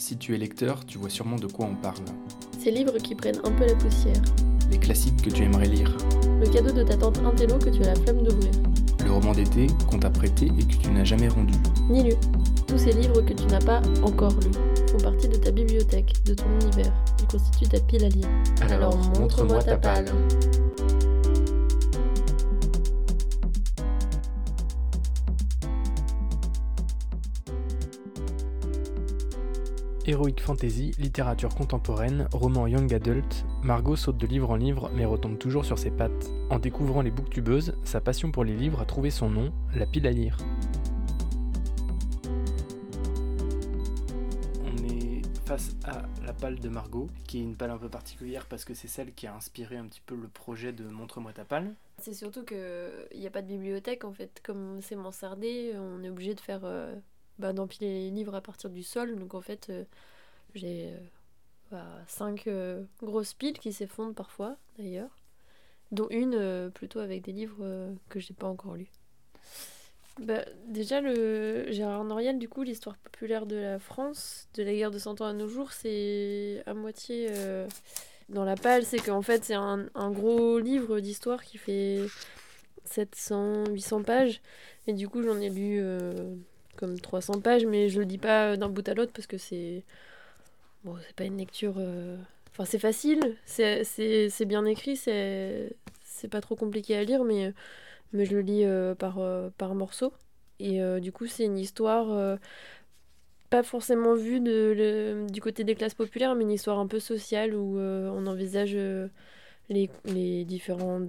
Si tu es lecteur, tu vois sûrement de quoi on parle. Ces livres qui prennent un peu la poussière. Les classiques que tu aimerais lire. Le cadeau de ta tante Intello que tu as la flemme d'ouvrir. Le roman d'été qu'on t'a prêté et que tu n'as jamais rendu. Ni lu. Tous ces livres que tu n'as pas encore lus font partie de ta bibliothèque, de ton univers. Ils constituent ta pile à lire. Alors, montre-moi ta palle. Heroic fantasy, littérature contemporaine, roman young adult, Margot saute de livre en livre mais retombe toujours sur ses pattes. En découvrant les booktubeuses, sa passion pour les livres a trouvé son nom, la pile à lire. On est face à la palle de Margot, qui est une palle un peu particulière parce que c'est celle qui a inspiré un petit peu le projet de Montre-moi ta palle. C'est surtout qu'il n'y a pas de bibliothèque en fait. Comme c'est mansardé, on est obligé de faire. euh, bah, d'empiler les livres à partir du sol. Donc en fait, euh, j'ai euh, bah, cinq euh, grosses piles qui s'effondrent parfois d'ailleurs, dont une plutôt avec des livres que j'ai pas encore lus. Bah, déjà, le Gérard Noriel, du coup, l'histoire populaire de la France, de la guerre de Cent Ans à nos jours, c'est à moitié dans la palle. C'est qu'en fait, c'est un, gros livre d'histoire qui fait 700, 800 pages. Et du coup, j'en ai lu comme 300 pages, mais je le dis pas d'un bout à l'autre parce que c'est. Bon, c'est pas une lecture. euh, Enfin, c'est facile, c'est- bien écrit, c'est pas trop compliqué à lire, mais, mais je le lis euh, par, euh, par morceaux. Et euh, du coup, c'est une histoire euh, pas forcément vue de, du côté des classes populaires, mais une histoire un peu sociale où euh, on envisage euh, les, les différents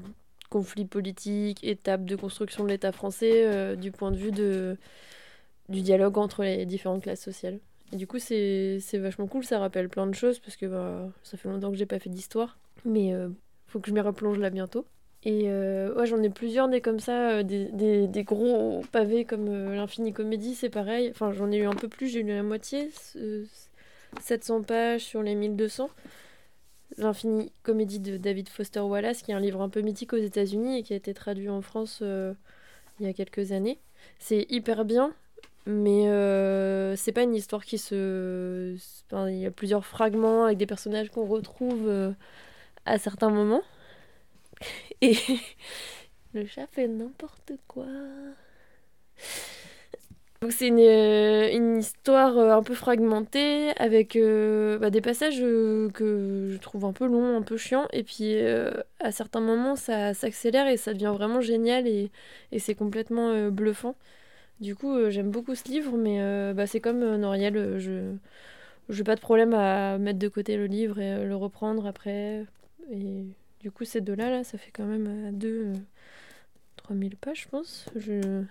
conflits politiques, étapes de construction de l'État français euh, du point de vue de, du dialogue entre les différentes classes sociales. Et du coup, c'est vachement cool, ça rappelle plein de choses parce que bah, ça fait longtemps que j'ai pas fait d'histoire, mais euh, faut que je m'y replonge là bientôt. Et euh, ouais, j'en ai plusieurs des comme ça, euh, des, des, des gros pavés comme euh, l'Infini Comédie, c'est pareil. Enfin, j'en ai eu un peu plus, j'ai lu la moitié, ce- 700 pages sur les 1200. L'Infini Comédie de David Foster Wallace, qui est un livre un peu mythique aux États-Unis et qui a été traduit en France il y a quelques années. C'est hyper bien, mais euh, c'est pas une histoire qui se. il y a plusieurs fragments avec des personnages qu'on retrouve euh, à certains moments. Et le chat fait n'importe quoi. Donc c'est une, euh, une histoire un peu fragmentée avec bah, des passages que je trouve un peu longs, un peu chiants. Et puis à certains moments ça s'accélère et ça devient vraiment génial et, c'est complètement bluffant. Du coup euh, j'aime beaucoup ce livre mais euh, bah, c'est comme euh, Noriel, je j'ai pas de problème à mettre de côté le livre et le reprendre après. Et du coup ces deux-là, là, ça fait quand même à deux... euh, 3000 pages je pense, je...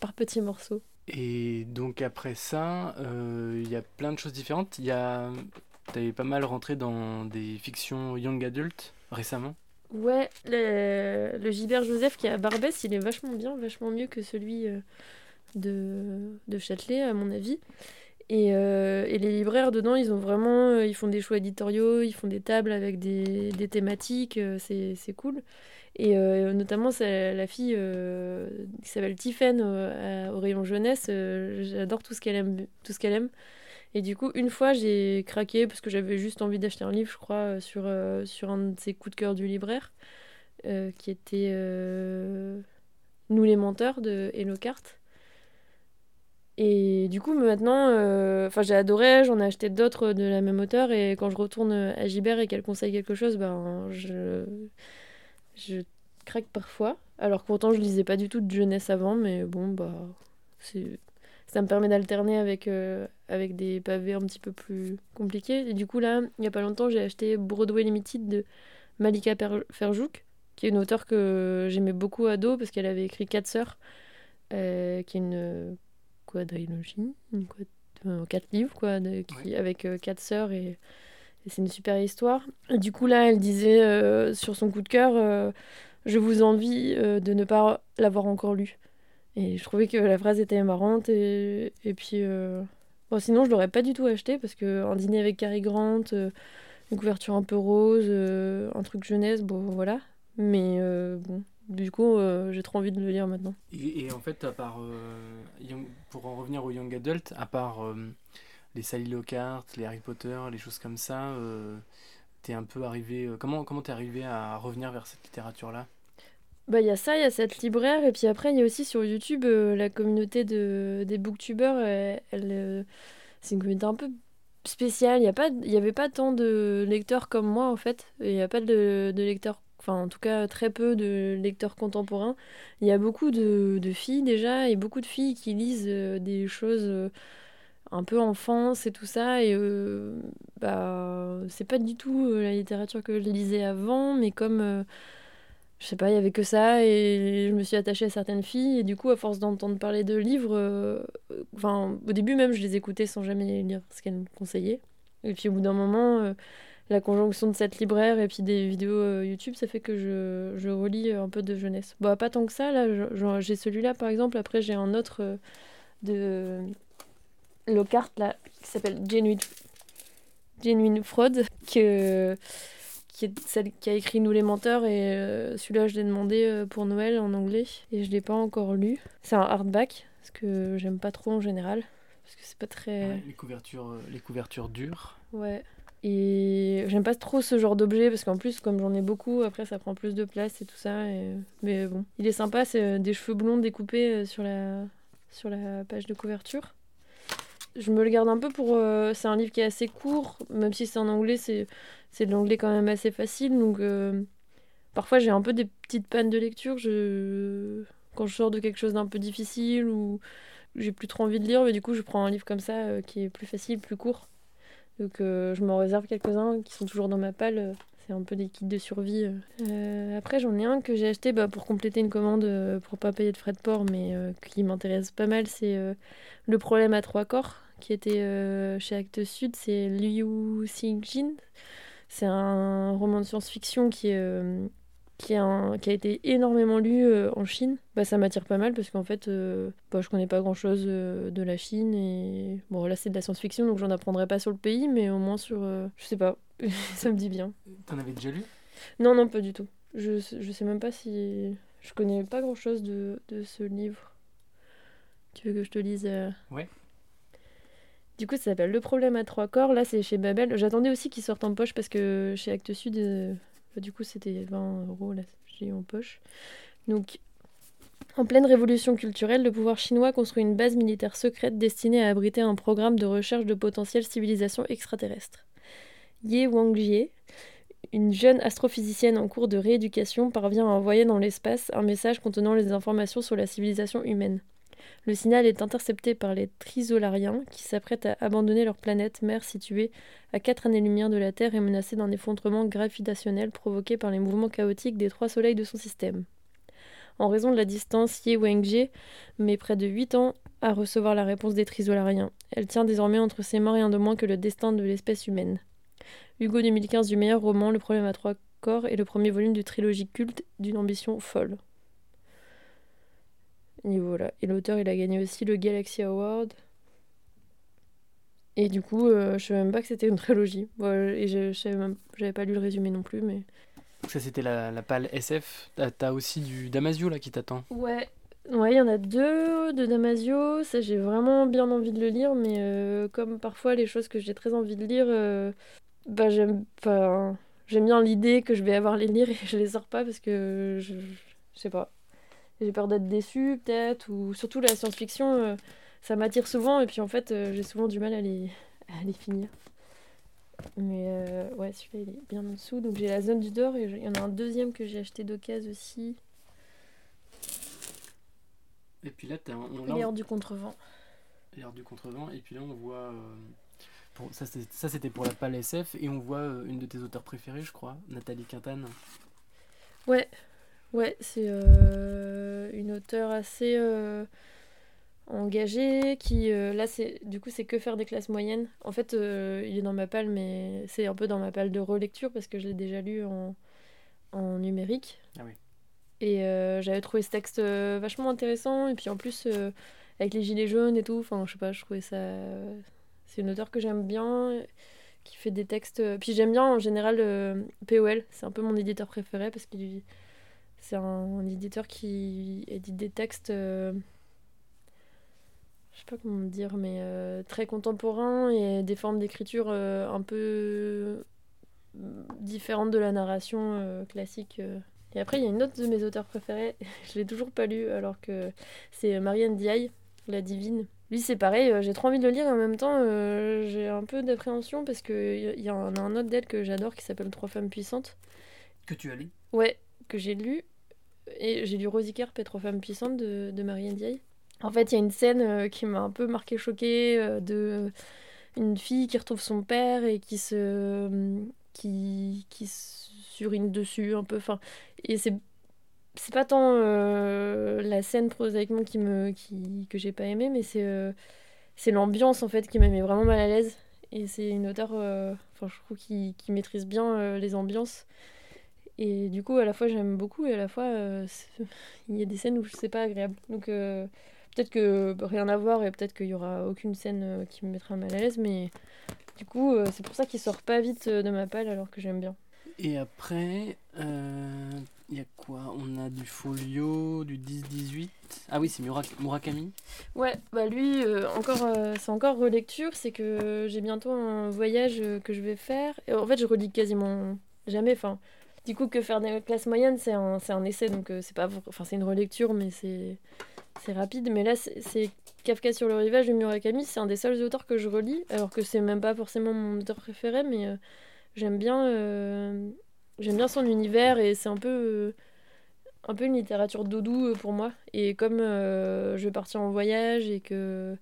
par petits morceaux. Et donc après ça, euh, il y a plein de choses différentes. Il y a... T'avais pas mal rentré dans des fictions young adult récemment. Ouais, le, le Gilbert Joseph qui est à Barbès, il est vachement bien, vachement mieux que celui euh, de, de Châtelet, à mon avis. Et, euh, et les libraires dedans, ils ont vraiment, euh, ils font des choix éditoriaux, ils font des tables avec des, des thématiques, euh, c'est cool. Et euh, notamment, la fille qui s'appelle Tiffen au rayon jeunesse, j'adore tout ce qu'elle aime, tout ce qu'elle aime. Et du coup, une fois, j'ai craqué parce que j'avais juste envie d'acheter un livre, je crois, sur, sur un de ses coups de cœur du libraire, qui était Nous les menteurs de Hello Cart. Et du coup, maintenant, euh, j'ai adoré, j'en ai acheté d'autres de la même auteur, et quand je retourne à Gibert et qu'elle conseille quelque chose, ben, je, je craque parfois. Alors pourtant, je lisais pas du tout de jeunesse avant, mais bon, bah, ça me permet d'alterner avec, euh, avec des pavés un petit peu plus compliqués. Et du coup, là, il y a pas longtemps, j'ai acheté Broadway Limited de Malika Ferjouk, qui est une auteure que j'aimais beaucoup ado parce qu'elle avait écrit Quatre sœurs, euh, qui est une quadrilogie, une quad- quatre livres, quoi, de- qui, avec euh, quatre sœurs et, et c'est une super histoire. Et du coup, là, elle disait euh, sur son coup de cœur euh, Je vous envie de ne pas l'avoir encore lu. Et je trouvais que la phrase était marrante. Et, et puis, bon, sinon, je l'aurais pas du tout acheté parce que un dîner avec Cary Grant, une couverture un peu rose, un truc jeunesse, bon, voilà. Mais euh, bon, du coup, euh, j'ai trop envie de le lire maintenant. Et, et en fait, à part, euh, young- pour en revenir au young adult, à part euh, les Sally Lockhart, les Harry Potter, les choses comme ça, t'es un peu arrivé. comment comment t'es arrivé à revenir vers cette littérature-là? Bah, il y a ça, il y a cette libraire, et puis après, il y a aussi sur YouTube la communauté de, des booktubers. Elle, c'est une communauté un peu spéciale. Il n'y avait pas tant de lecteurs comme moi, en fait. Il n'y a pas de, de lecteurs enfin en tout cas très peu de lecteurs contemporains. Il y a beaucoup de, filles déjà et beaucoup de filles qui lisent euh, des choses euh, un peu enfance et tout ça et euh, bah c'est pas du tout la littérature que je lisais avant mais comme je sais pas, il y avait que ça et je me suis attachée à certaines filles et du coup à force d'entendre parler de livres au début même je les écoutais sans jamais lire ce qu'elles me conseillaient et puis au bout d'un moment la conjonction de cette libraire et puis des vidéos euh, YouTube, ça fait que je, je, relis un peu de jeunesse. Bon, pas tant que ça, là, j'ai celui-là par exemple, après j'ai un autre euh, de Lockhart là, qui s'appelle Genuine, Genuine Fraud, que, qui est celle qui a écrit Nous les menteurs, et euh, celui-là je l'ai demandé pour Noël en anglais, et je l'ai pas encore lu. C'est un hardback, parce que j'aime pas trop en général, parce que c'est pas très... les, couvertures, les couvertures dures. Ouais. Et j'aime pas trop ce genre d'objet parce qu'en plus, comme j'en ai beaucoup, après ça prend plus de place et tout ça. Mais bon, il est sympa, c'est euh, des cheveux blonds découpés euh, sur la, sur la page de couverture. Je me le garde un peu pour. Euh, c'est un livre qui est assez court, même si c'est en anglais, c'est, c'est de l'anglais quand même assez facile. Donc parfois j'ai un peu des petites pannes de lecture. Quand je sors de quelque chose d'un peu difficile ou j'ai plus trop envie de lire, mais du coup je prends un livre comme ça qui est plus facile, plus court. Donc euh, je m'en réserve quelques-uns qui sont toujours dans ma palle. C'est un peu des kits de survie. Euh, après, j'en ai un que j'ai acheté bah, pour compléter une commande euh, pour pas payer de frais de port, mais qui m'intéresse pas mal. C'est Le problème à trois corps, qui était chez Actes Sud. C'est Liu Xingjin. C'est un roman de science-fiction qui est qui a, qui a été énormément lu euh, en Chine, bah, ça m'attire pas mal parce qu'en fait, euh, bah, je connais pas grand chose euh, de la Chine et bon, là c'est de la science-fiction donc j'en apprendrai pas sur le pays, mais au moins sur. je sais pas, ça me dit bien. T'en avais déjà lu? Non, non, pas du tout. Je, je sais même pas si. Je connais pas grand chose de, de ce livre. Tu veux que je te lise Ouais. Du coup, ça s'appelle Le problème à trois corps. Là, c'est chez Babel. J'attendais aussi qu'il sorte en poche parce que chez Actes Sud, du coup, c'était 20 euros, là, j'ai eu en poche. Donc, en pleine révolution culturelle, le pouvoir chinois construit une base militaire secrète destinée à abriter un programme de recherche de potentielles civilisations extraterrestres. Ye Wangjie, une jeune astrophysicienne en cours de rééducation, parvient à envoyer dans l'espace un message contenant les informations sur la civilisation humaine. Le signal est intercepté par les Trisolariens qui s'apprêtent à abandonner leur planète mère située à 4 années-lumière de la Terre et menacée d'un effondrement gravitationnel provoqué par les mouvements chaotiques des trois soleils de son système. En raison de la distance, Ye Wengje met près de 8 ans à recevoir la réponse des Trisolariens. Elle tient désormais entre ses mains rien de moins que le destin de l'espèce humaine. Hugo 2015 du meilleur roman Le problème à trois corps est le premier volume de trilogie culte d'une ambition folle. Et voilà. Et l'auteur, il a gagné aussi le Galaxy Award. Et du coup, euh, je savais même pas que c'était une trilogie. et je, j'avais pas lu le résumé non plus, mais. Ça, c'était la, la pâle SF. T'as, aussi du Damasio là qui t'attend. Ouais. Ouais, il y en a deux de Damasio. Ça, j'ai vraiment bien envie de le lire, mais euh, comme parfois les choses que j'ai très envie de lire, euh, bah j'aime, enfin, j'aime bien l'idée que je vais avoir les lire et je les sors pas parce que je, je sais pas j'ai peur d'être déçue peut-être, ou surtout la science-fiction, euh, ça m'attire souvent, et puis en fait, euh, j'ai souvent du mal à les, à les finir. Mais euh, ouais, celui-là, il est bien en dessous. Donc j'ai la zone du Dor, et il y en a un deuxième que j'ai acheté d'occasion aussi. Et puis là, t'as L'air du contrevent. L'air du contrevent, et puis là, on voit... Pour, ça, c'était pour la pâle SF, et on voit une de tes auteurs préférés, je crois, Nathalie Quintane. Ouais, Ouais, c'est euh, une auteure assez euh, engagée qui euh, là c'est du coup c'est que faire des classes moyennes. En fait, il est dans ma palle mais c'est un peu dans ma palle de relecture parce que je l'ai déjà lu en, en numérique. Ah oui. Et j'avais trouvé ce texte vachement intéressant et puis en plus avec les gilets jaunes et tout, enfin je sais pas, je trouvais ça c'est une auteure que j'aime bien qui fait des textes puis j'aime bien en général POL, c'est un peu mon éditeur préféré parce qu'il c'est un, éditeur qui édite des textes. Euh, sais pas comment dire, mais euh, très contemporain et des formes d'écriture euh, un peu différentes de la narration euh, classique. Et après, il y a une autre de mes auteurs préférés, je l'ai toujours pas lu, alors que c'est Marianne Diaye, La Divine. Lui, c'est pareil, j'ai trop envie de le lire et en même temps, j'ai un peu d'appréhension parce qu'il y, y, en a un autre d'elle que j'adore qui s'appelle Trois femmes puissantes. Que tu as lu? Ouais, que j'ai lu. Et j'ai lu Trois femmes puissantes de, de Marianne Diaye. En fait, il y a une scène euh, qui m'a un peu marqué choquée euh, de une fille qui retrouve son père et qui se qui qui surine dessus un peu enfin et c'est c'est pas tant euh, la scène prosaïquement qui me qui que j'ai pas aimé mais c'est c'est l'ambiance en fait qui m'a mis vraiment mal à l'aise et c'est une auteure je trouve qui, qui maîtrise bien les ambiances et du coup à la fois j'aime beaucoup et à la fois il y a des scènes où c'est pas agréable donc Peut-être que rien à voir et peut-être qu'il y aura aucune scène euh, qui me mettra mal à l'aise, mais du coup, euh, c'est pour ça qu'il sort pas vite euh, de ma palle alors que j'aime bien. Et après, il y a quoi? On a du Folio, du 10-18. Ah oui, c'est Murakami. Ouais, bah lui, encore, c'est encore relecture. C'est que j'ai bientôt un voyage que je vais faire. Et en fait, je relis quasiment jamais. Enfin, du coup, que faire des classes moyennes, c'est un, essai, donc c'est pas, enfin, c'est une relecture, mais c'est rapide, mais là, c'est Kafka sur le rivage de Murakami, c'est un des seuls auteurs que je relis, alors que c'est même pas forcément mon auteur préféré, mais euh, j'aime bien, euh, j'aime bien son univers et c'est un peu, euh, un peu une littérature doudou pour moi. Et comme je vais partir en voyage et que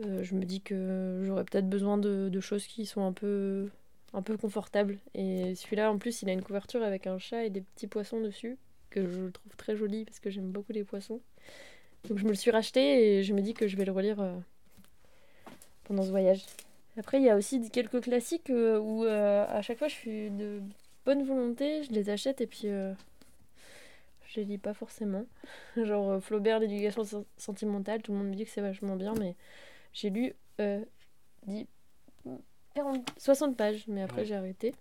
je me dis que j'aurais peut-être besoin de, de, choses qui sont un peu, un peu confortables. Et celui-là, en plus, il a une couverture avec un chat et des petits poissons dessus que je trouve très joli parce que j'aime beaucoup les poissons. Donc je me le suis racheté et je me dis que je vais le relire euh, pendant ce voyage. Après, il y a aussi quelques classiques euh, où euh, à chaque fois je suis de bonne volonté, je les achète et puis je les lis pas forcément. Genre Flaubert, l'éducation sentimentale, tout le monde me dit que c'est vachement bien, mais j'ai lu 10, 60 pages, mais après j'ai arrêté.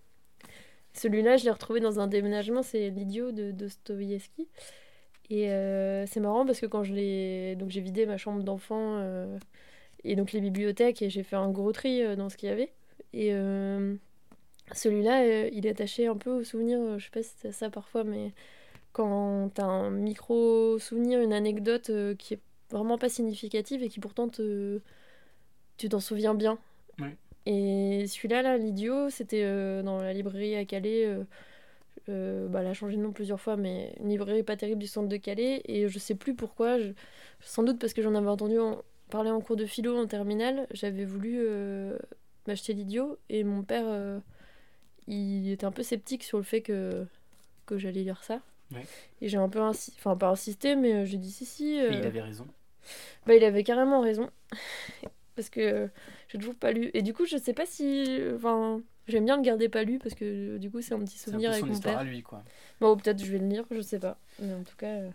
Celui-là, je l'ai retrouvé dans un déménagement, c'est L'idiot de Dostoevsky. Et euh, c'est marrant parce que quand je l'ai. Donc j'ai vidé ma chambre d'enfant euh, et donc les bibliothèques et j'ai fait un gros tri euh, dans ce qu'il y avait. Et celui-là, il est attaché un peu au souvenir, je sais pas si c'est ça parfois, mais quand t'as un micro-souvenir, une anecdote qui est vraiment pas significative et qui pourtant te. Tu t'en souviens bien. Et celui-là, là, l'idiot, c'était dans la librairie à Calais euh, bah, elle a changé de nom plusieurs fois, mais une librairie pas terrible du centre de Calais. Et je sais plus pourquoi, sans doute parce que j'en avais entendu parler en cours de philo en terminale, j'avais voulu euh, m'acheter l'idiot. Et mon père, euh, il était un peu sceptique sur le fait que, que j'allais lire ça. Et j'ai un peu insisté, enfin pas insisté, mais j'ai dit si, si. il avait raison. Bah, il avait carrément raison. parce que j'ai toujours pas lu. Et du coup, je sais pas si. Enfin J'aime bien le garder pas lu parce que du coup c'est un petit souvenir avec mon père. à lui quoi. Bon, peut-être je vais le lire, je sais pas. Mais en tout cas, euh,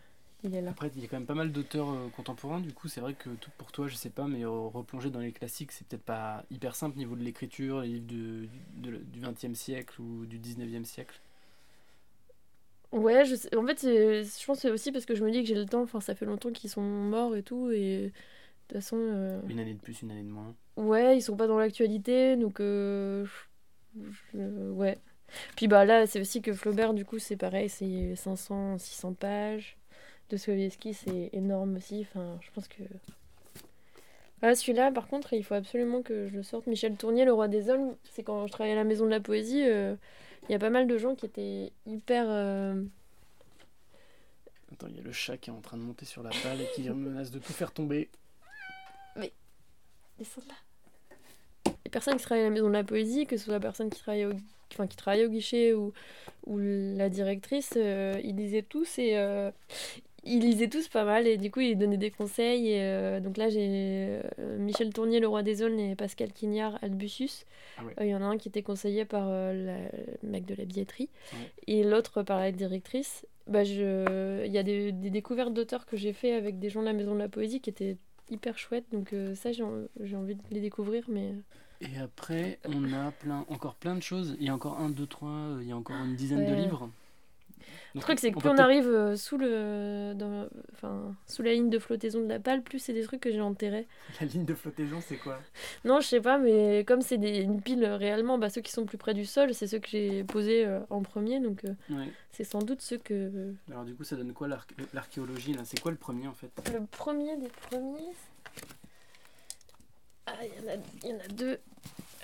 il est là. Après, il y a quand même pas mal d'auteurs euh, contemporains, du coup c'est vrai que tout pour toi, je sais pas, mais replonger dans les classiques, c'est peut-être pas hyper simple niveau de l'écriture, les livres de, du 20e siècle ou du 19e siècle. Ouais, je sais. en fait, je pense que c'est aussi parce que je me dis que j'ai le temps, enfin ça fait longtemps qu'ils sont morts et tout, et de toute façon. Euh, une année de plus, une année de moins. Ouais, ils sont pas dans l'actualité, donc ouais. Puis bah là, c'est aussi que Flaubert, du coup, c'est pareil, c'est 500, 600 pages. De Sovietski, c'est énorme aussi. Enfin, je pense que. Ah, celui-là, par contre, il faut absolument que je le sorte. Michel Tournier, Le Roi des Hommes, c'est quand je travaillais à la Maison de la Poésie, euh, il y a pas mal de gens qui étaient hyper. Euh, Attends, il y a le chat qui est en train de monter sur la balle et qui menace de tout faire tomber. Là personnes qui travaillent à la maison de la poésie, que ce soit la personne qui travaille au, enfin, qui travaille au guichet ou, ou la directrice, euh, ils lisaient tous et euh, ils lisaient tous pas mal et du coup ils donnaient des conseils. Et, euh, donc là j'ai Michel Tournier, le roi des aulnes et Pascal Quignard, Albusus. Ah il y en a un qui était conseillé par le mec de la billetterie et l'autre par la directrice. Bah, je... Il y a des, des découvertes d'auteurs que j'ai fait avec des gens de la maison de la poésie qui étaient hyper chouettes. Donc ça j'ai envie de les découvrir mais... Et après, on a plein, encore plein de choses. Il y a encore un, deux, trois, il y a encore une dizaine de livres. Le truc, c'est que plus on arrive euh, sous, le, dans, enfin, sous la ligne de flottaison de la pale, plus c'est des trucs que j'ai enterrés. La ligne de flottaison, c'est quoi? Non, je sais pas, mais comme c'est une pile réellement, bah, ceux qui sont plus près du sol, c'est ceux que j'ai posés euh, en premier. Donc, euh, c'est sans doute ceux que. Alors, du coup, ça donne quoi l'archéologie là? C'est quoi le premier en fait? Le premier des premiers. Ah, il y, y, en a deux.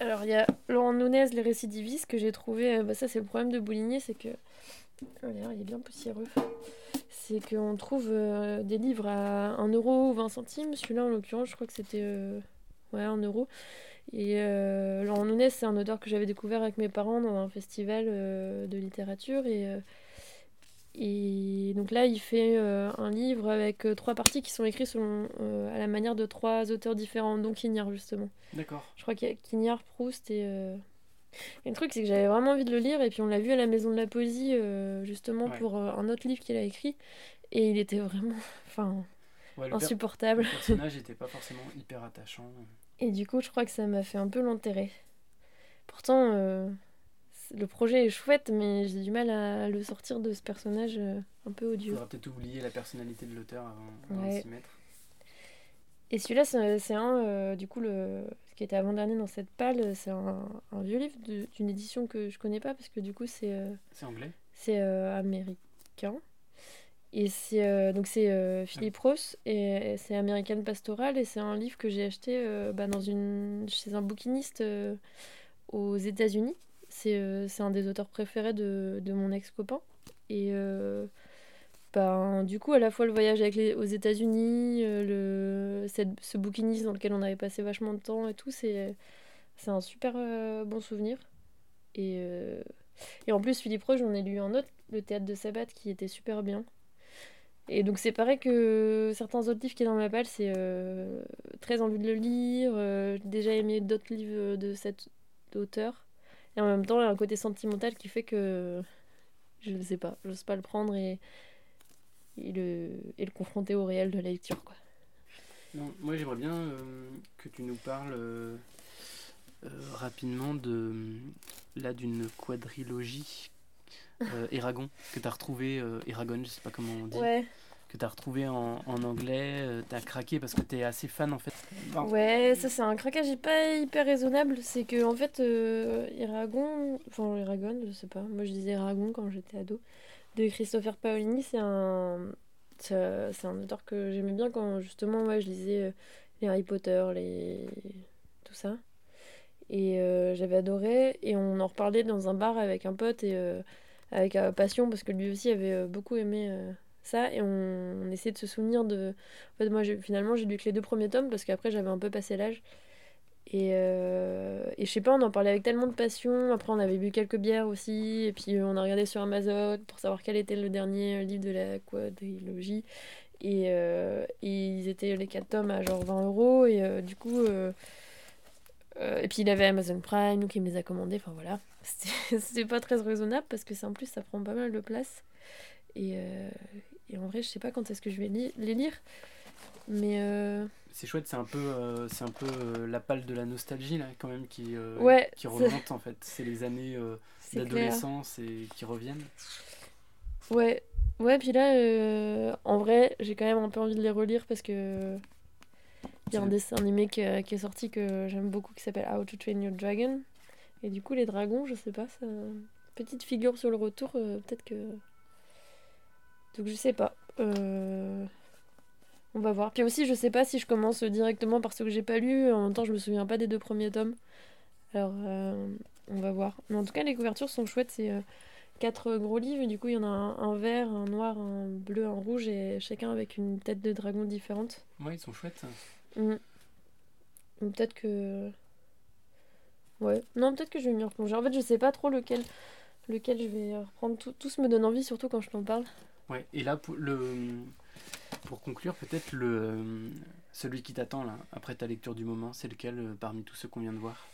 Alors, il y a Laurent Nunez, les récidivistes, que j'ai trouvé. Bah, ça, c'est le problème de Bouligné, c'est que D'ailleurs, il est bien poussiéreux. C'est qu'on trouve euh, des livres à 1 euro ou 20 centimes. Celui-là, en l'occurrence, je crois que c'était euh, ouais, 1 euro. Et euh, Laurent Nunes, c'est un auteur que j'avais découvert avec mes parents dans un festival euh, de littérature. Et, et donc là, il fait un livre avec trois parties qui sont écrites selon, à la manière de trois auteurs différents, dont Quignard, justement. D'accord. Je crois qu'il y a Quignard, Proust et et le truc, c'est que j'avais vraiment envie de le lire, et puis on l'a vu à la Maison de la Poésie, euh, justement, pour euh, un autre livre qu'il a écrit, et il était vraiment enfin, insupportable. Le personnage n'était pas forcément hyper attachant. Et du coup, je crois que ça m'a fait un peu l'enterrer. Pourtant, euh, le projet est chouette, mais j'ai du mal à le sortir de ce personnage un peu odieux. Il faudra peut-être oublier la personnalité de l'auteur avant, avant de s'y mettre. Et celui-là, c'est un, du coup, le, qui était avant-dernier dans cette palle. C'est un, vieux livre d'une édition que je connais pas parce que du coup c'est. Euh, c'est anglais C'est euh, américain. Et c'est euh, donc c'est Philippe Ross et, c'est American Pastoral et c'est un livre que j'ai acheté bah, dans une chez un bouquiniste aux États-Unis. C'est un des auteurs préférés de, mon ex-copain. Et ben, du coup, à la fois le voyage avec les, aux États-Unis, euh, le, ce bouquiniste dans lequel on avait passé vachement de temps et tout, c'est, un super euh, bon souvenir. Et, euh, et en plus, Philippe Roche, j'en ai lu un autre, Le théâtre de Sabbat, qui était super bien. Et donc, c'est pareil que certains autres livres qui sont dans ma palle, c'est très envie de le lire. j'ai déjà aimé d'autres livres de cet auteur. Et en même temps, il y a un côté sentimental qui fait que je ne sais pas, j'ose pas le prendre et et le, et le confronter au réel de la lecture. Quoi. Non, moi j'aimerais bien euh, que tu nous parles euh, euh, rapidement de là d'une quadrilogie Eragon que tu as retrouvé, Eragon, je sais pas comment on dit. Que tu as retrouvé en, en anglais, tu as craqué parce que tu es assez fan en fait. ouais, ça c'est un craquage pas hyper raisonnable. C'est que en fait, Eragon, enfin Eragon, je sais pas, moi je disais Eragon quand j'étais ado de Christopher Paolini. C'est un, c'est un auteur que j'aimais bien quand justement moi je lisais euh, les Harry Potter, les tout ça. Et euh, j'avais adoré. Et on en reparlait dans un bar avec un pote et euh, avec passion parce que lui aussi avait beaucoup aimé ça. Et on, essayait de se souvenir de. En fait, moi finalement j'ai lu que les deux premiers tomes parce qu'après j'avais un peu passé l'âge. Et, euh, et je sais pas, on en parlait avec tellement de passion. Après, on avait bu quelques bières aussi. Et puis, on a regardé sur Amazon pour savoir quel était le dernier livre de la quadrilogie. Et, euh, et ils étaient les 4 tomes à genre 20 euros. Et euh, du coup. et puis, il avait Amazon Prime, il me les a commandés. Enfin, voilà. C'était pas très raisonnable parce que en plus, ça prend pas mal de place. Et, et en vrai, je sais pas quand est-ce que je vais les lire. Mais c'est chouette, c'est un peu, euh, c'est un peu euh, la palle de la nostalgie là, quand même qui, euh, qui remonte en fait. C'est les années d'adolescence et qui reviennent. Ouais, ouais. Puis là, en vrai, j'ai quand même un peu envie de les relire parce que il y a un dessin animé qui, qui est sorti que j'aime beaucoup qui s'appelle How to Train Your Dragon. Et du coup, les dragons, je sais pas, ça... petite figure sur le retour, peut-être que. Donc je sais pas. Euh... On va voir. Puis aussi, je sais pas si je commence directement par ce que j'ai pas lu. En même temps, je me souviens pas des deux premiers tomes. Alors, euh, on va voir. Mais en tout cas, les couvertures sont chouettes. C'est euh, quatre gros livres. Du coup, il y en a un, vert, un noir, un bleu, un rouge et chacun avec une tête de dragon différente. Ouais, ils sont chouettes. Mm. Peut-être que. Ouais. Non, peut-être que je vais m'y replonger. En fait, je sais pas trop lequel, lequel je vais reprendre. Tout, tous me donne envie, surtout quand je t'en parle. Ouais, et là, pour le conclure, peut-être le celui qui t'attend là, après ta lecture du moment, c'est lequel euh, parmi tous ceux qu'on vient de voir?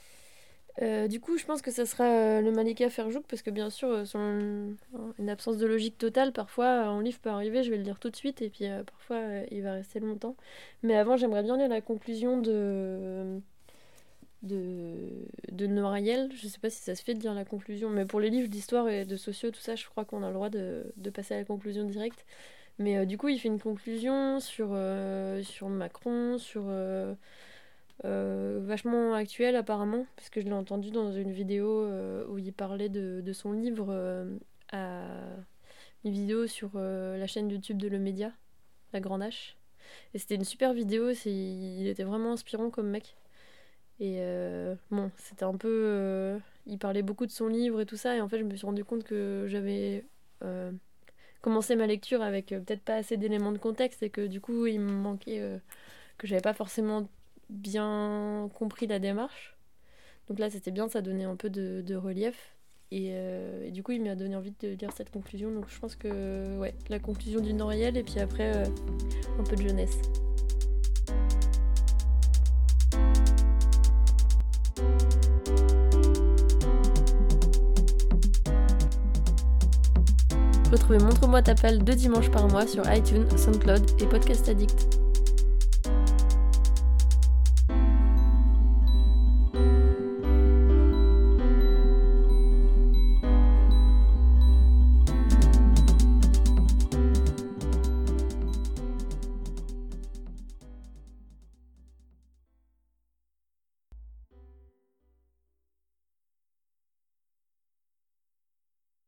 Euh, du coup, je pense que ça sera euh, le Malika Ferjouk, parce que bien sûr, selon une absence de logique totale, parfois un livre peut arriver, je vais le lire tout de suite, et puis parfois il va rester longtemps. Mais avant, j'aimerais bien lire la conclusion de, de, de Noiriel. Je sais pas si ça se fait de dire la conclusion, mais pour les livres d'histoire et de sociaux, tout ça, je crois qu'on a le droit de, de passer à la conclusion directe. Mais euh, du coup, il fait une conclusion sur, euh, sur Macron, sur. Euh, vachement actuelle apparemment, parce que je l'ai entendu dans une vidéo où il parlait de, de son livre à une vidéo sur la chaîne YouTube de Le Média, La Grande H. Et c'était une super vidéo, il était vraiment inspirant comme mec. Et euh, bon, c'était un peu. Euh, il parlait beaucoup de son livre et tout ça, et en fait, je me suis rendu compte que j'avais euh, commencé ma lecture avec peut-être pas assez d'éléments de contexte, et que du coup, il me manquait. que j'avais pas forcément bien compris la démarche. Donc là, c'était bien, ça donnait un peu de, relief. Et, du coup, il m'a donné envie de lire cette conclusion. Donc je pense que, ouais, la conclusion du Noriel, et puis après, un peu de jeunesse. Retrouvez Montre-moi ta deux dimanches par mois sur iTunes, SoundCloud et Podcast Addict.